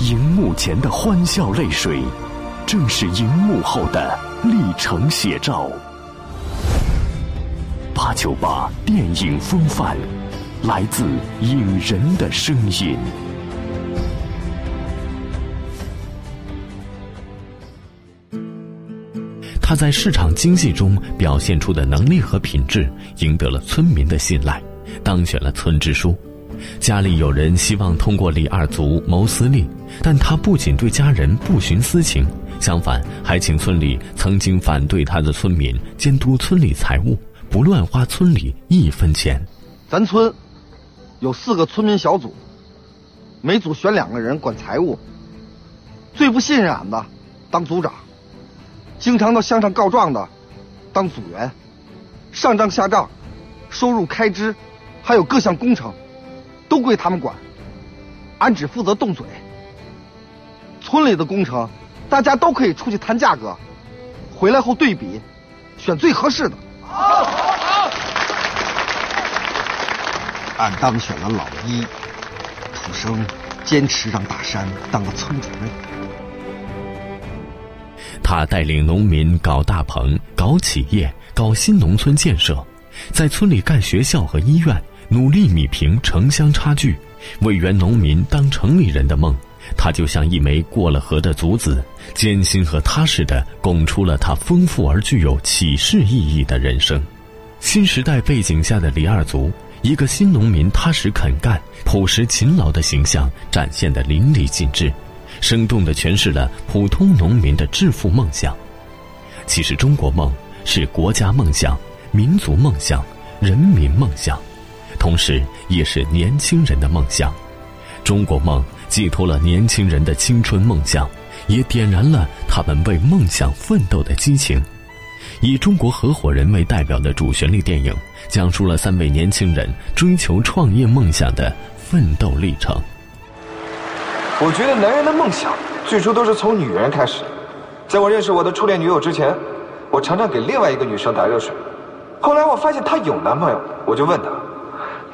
荧幕前的欢笑泪水，正是荧幕后的历程写照。八九八电影风范，来自影人的声音。他在市场经济中表现出的能力和品质，赢得了村民的信赖，当选了村支书。家里有人希望通过李二祖谋私利，但他不仅对家人不徇私情，相反还请村里曾经反对他的村民监督村里财务，不乱花村里一分钱。咱村有四个村民小组，每组选两个人管财务，最不信任俺的当组长。经常到乡上告状的，当组员，上账下账，收入开支，还有各项工程，都归他们管，俺只负责动嘴。村里的工程，大家都可以出去谈价格，回来后对比，选最合适的。好，好。俺当选了老一，土生坚持让大山当个村主任。他带领农民搞大棚、搞企业、搞新农村建设，在村里盖学校和医院，努力弥平城乡差距，为原农民当城里人的梦，他就像一枚过了河的卒子，艰辛和踏实的拱出了他丰富而具有启示意义的人生。新时代背景下的李二族，一个新农民踏实肯干、朴实勤劳的形象展现得淋漓尽致。生动地诠释了普通农民的致富梦想。其实，中国梦是国家梦想、民族梦想、人民梦想，同时也是年轻人的梦想。中国梦寄托了年轻人的青春梦想，也点燃了他们为梦想奋斗的激情。以中国合伙人为代表的主旋律电影，讲述了三位年轻人追求创业梦想的奋斗历程。我觉得男人的梦想最初都是从女人开始。在我认识我的初恋女友之前，我常常给另外一个女生打热水。后来我发现她有男朋友，我就问她：“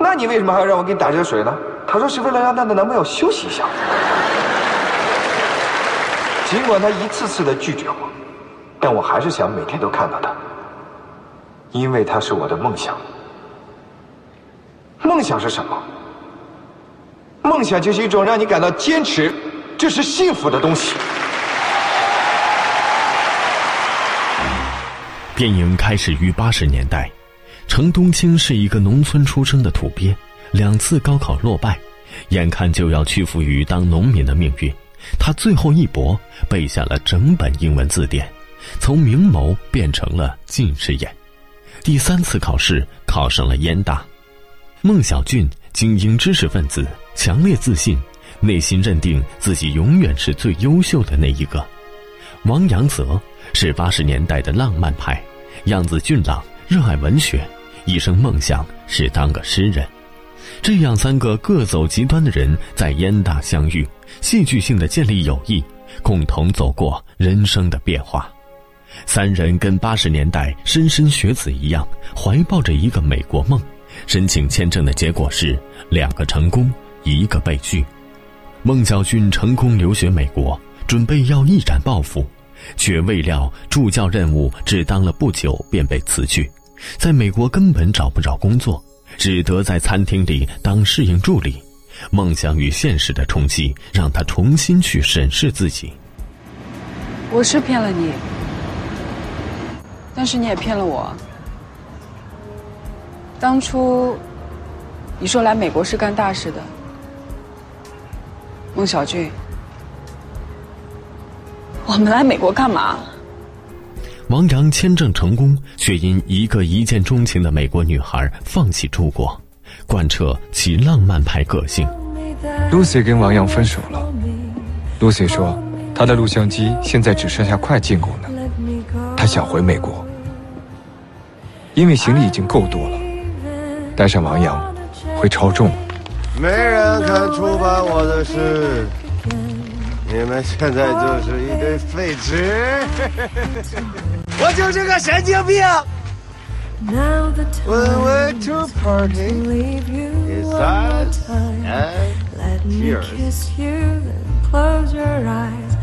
那你为什么还要让我给你打热水呢？”她说：“是为了让她的男朋友休息一下。”尽管她一次次的拒绝我，但我还是想每天都看到她，因为她是我的梦想。梦想是什么？梦想就是一种让你感到坚持，这是幸福的东西。电影开始于八十年代，程冬青是一个农村出生的土鳖，两次高考落败，眼看就要屈服于当农民的命运，他最后一搏，背下了整本英文字典，从明眸变成了近视眼。第三次考试考上了燕大，孟小俊精英知识分子。强烈自信，内心认定自己永远是最优秀的那一个。王阳泽是八十年代的浪漫派，样子俊朗，热爱文学，一生梦想是当个诗人。这样三个各走极端的人在燕大相遇，戏剧性的建立友谊，共同走过人生的变化。三人跟八十年代莘莘学子一样，怀抱着一个美国梦。申请签证的结果是两个成功。一个被拒，孟小军成功留学美国，准备要一展抱负，却未料助教任务只当了不久便被辞去，在美国根本找不着工作，只得在餐厅里当适应助理。梦想与现实的冲击，让他重新去审视自己。我是骗了你，但是你也骗了我。当初你说来美国是干大事的。孟小俊，我们来美国干嘛？王阳签证成功，却因一个一见钟情的美国女孩放弃出国，贯彻其浪漫派个性。Lucy 跟王阳分手了。Lucy 说，她的录像机现在只剩下快进功能，她想回美国，因为行李已经够多了，带上王阳会超重。没人肯触犯我的事，你们现在就是一堆废纸。我就是个神经病。When we to party, it's silence and tears. close your eyes,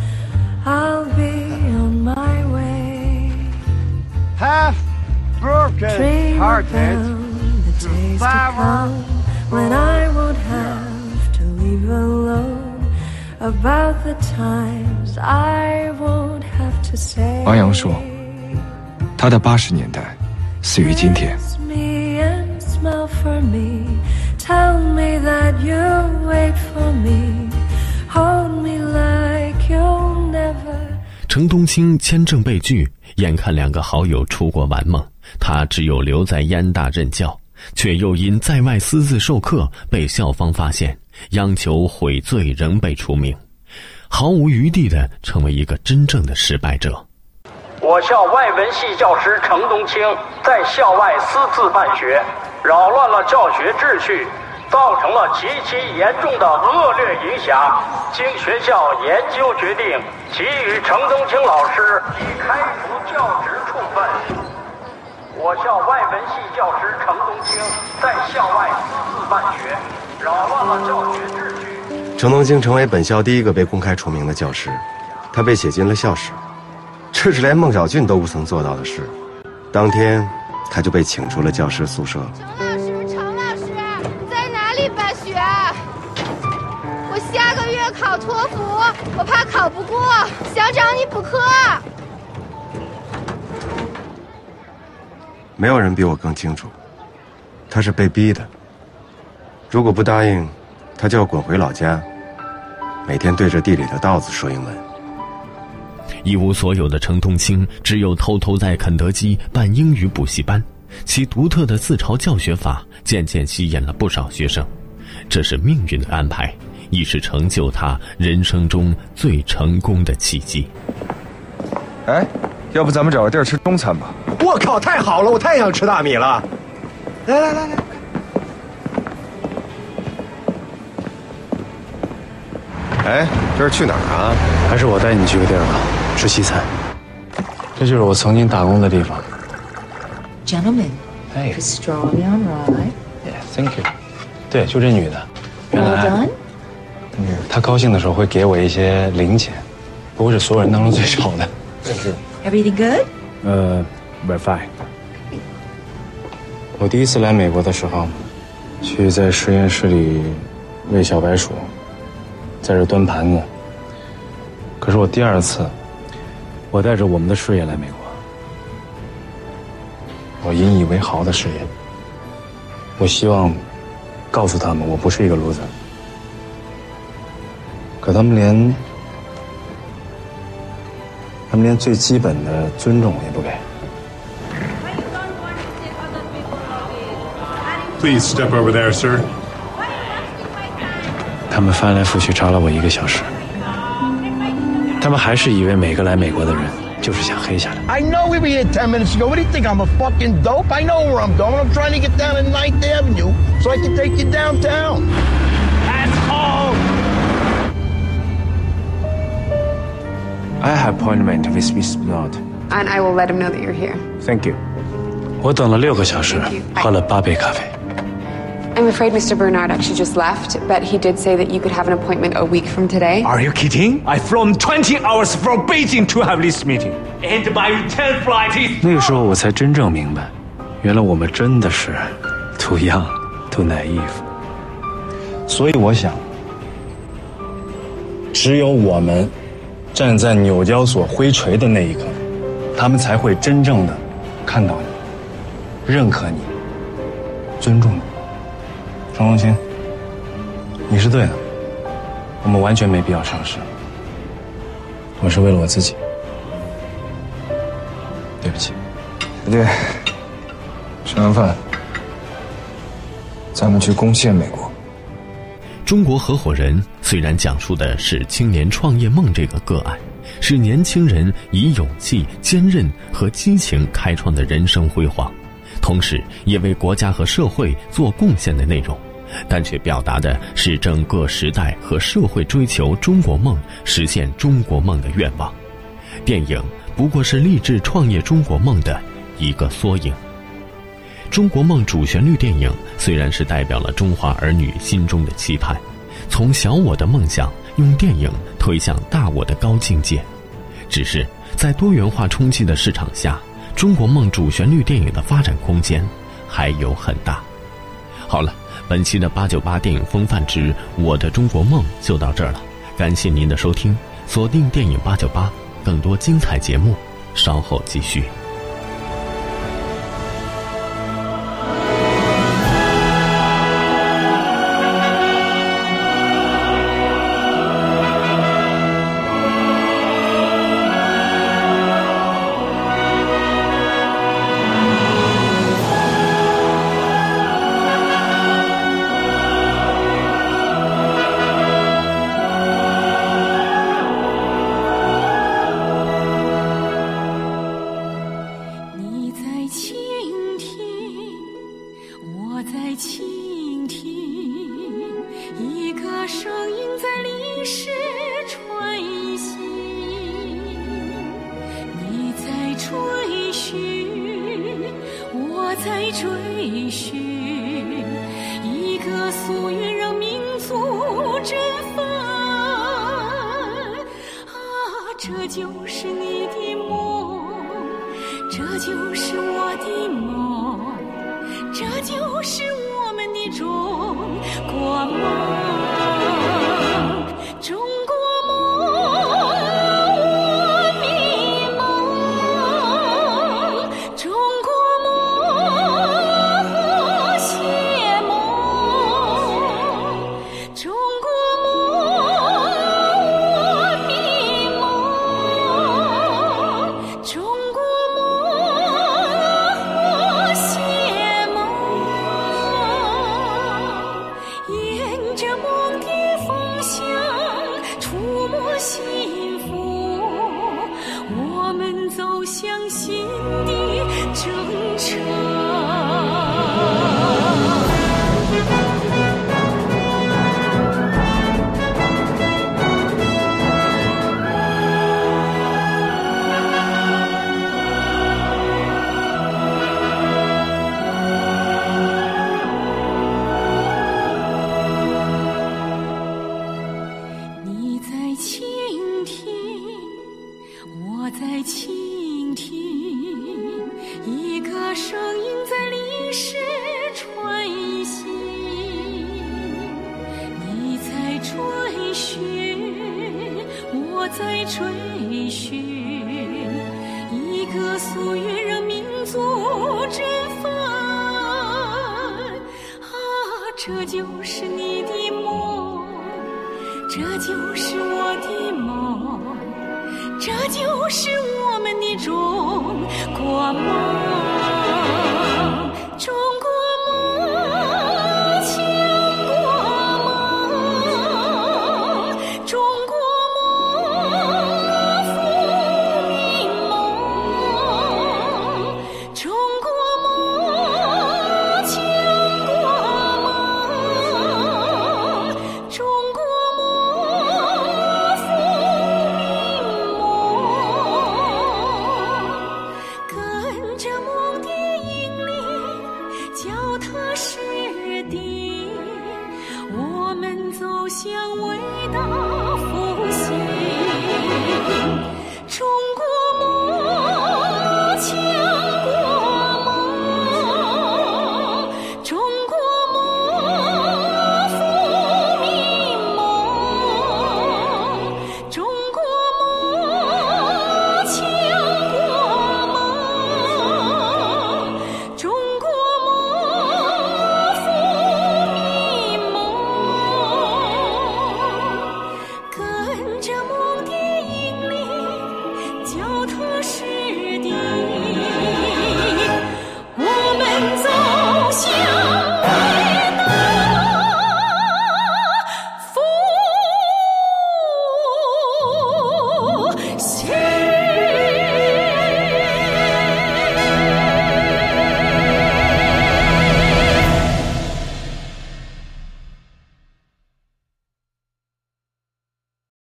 I'll be on my way. Half broken Dream hearted. about the days to come when I won't have to leave alone. About the times I won't have to say. 王阳说， 他的八十年代死于今天。Me and smile for me. Tell me that you'll wait for me. Hold me like you'll never. 程东青签证被拒，眼看两个好友出国玩梦，他只有留在燕大任教，却又因在外私自授课被校方发现，央求悔罪，仍被除名，毫无余地的成为一个真正的失败者。我校外文系教师程冬青在校外私自办学，扰乱了教学秩序，造成了极其严重的恶劣影响。经学校研究决定，给予程冬青老师以开除教职处分。我校外文系教师程冬青在校外私自办学，扰乱了教学秩序。程东青成为本校第一个被公开除名的教师，他被写进了校史，这是连孟小俊都不曾做到的事。当天，他就被请出了教师宿舍。程老师，程老师，在哪里办学？我下个月考托福，我怕考不过，想找你补课。没有人比我更清楚，他是被逼的。如果不答应，他就要滚回老家，每天对着地里的稻子说英文。一无所有的程东青，只有偷偷在肯德基办英语补习班。其独特的自嘲教学法渐渐吸引了不少学生，这是命运的安排，亦是成就他人生中最成功的契机。哎，要不咱们找个地儿吃中餐吧？我靠，太好了！我太想吃大米了。来来来来，哎，这是去哪儿啊？还是我带你去个地儿吧，吃西餐。这就是我曾经打工的地方。Gentlemen, Hey, pastrami on rye. yeah, thank you。对，就这女的，原 Well 来 done. 她高兴的时候会给我一些零钱，不过是所有人当中最少的。Everything good? 呃，very fine。我第一次来美国的时候，去在实验室里喂小白鼠，在这端盘子。可是我第二次，我带着我们的事业来美国，我引以为豪的事业。我希望告诉他们，我不是一个 loser。可他们连，他们连最基本的尊重也不给。Please step over there, sir. 他们翻来覆去查了我一个小时，他们还是以为每个来美国的人就是想黑下来。 I know we were here 10 minutes ago. What do you think? I'm a fucking dope? I know where I'm going. I'm trying to get down to 9th Avenue so I can take you downtown. Asshole! I have appointment with Miss Blood. And I will let him know that you're here. Thank you. 我等了六个小时，喝了八杯咖啡。 I'm afraid Mr. Bernard actually just left, but he did say that you could have an appointment a week from today. Are you kidding? I've flown 20 hours from Beijing to have this meeting. And my return flight is... 那个时候我才真正明白，原来我们真的是 too young, too naive。所以我想，只有我们站在纽交所挥锤的那一刻，他们才会真正的看到你，认可你，尊重你。程荣清，你是对的，我们完全没必要尝试。我是为了我自己，对不起。对，吃完饭，咱们去攻陷美国。中国合伙人虽然讲述的是青年创业梦这个个案，是年轻人以勇气、坚韧和激情开创的人生辉煌，同时也为国家和社会做贡献的内容，但却表达的是整个时代和社会追求中国梦、实现中国梦的愿望。电影不过是励志创业中国梦的一个缩影。中国梦主旋律电影虽然是代表了中华儿女心中的期盼，从小我的梦想用电影推向大我的高境界。只是在多元化冲击的市场下，中国梦主旋律电影的发展空间还有很大。好了，本期的八九八电影风范之我的中国梦就到这儿了，感谢您的收听，锁定电影八九八，更多精彩节目稍后继续。追寻，一个夙愿让民族振奋。啊，这就是这就是你的梦。这就是我的梦，这就是我们的中国梦，Thôi,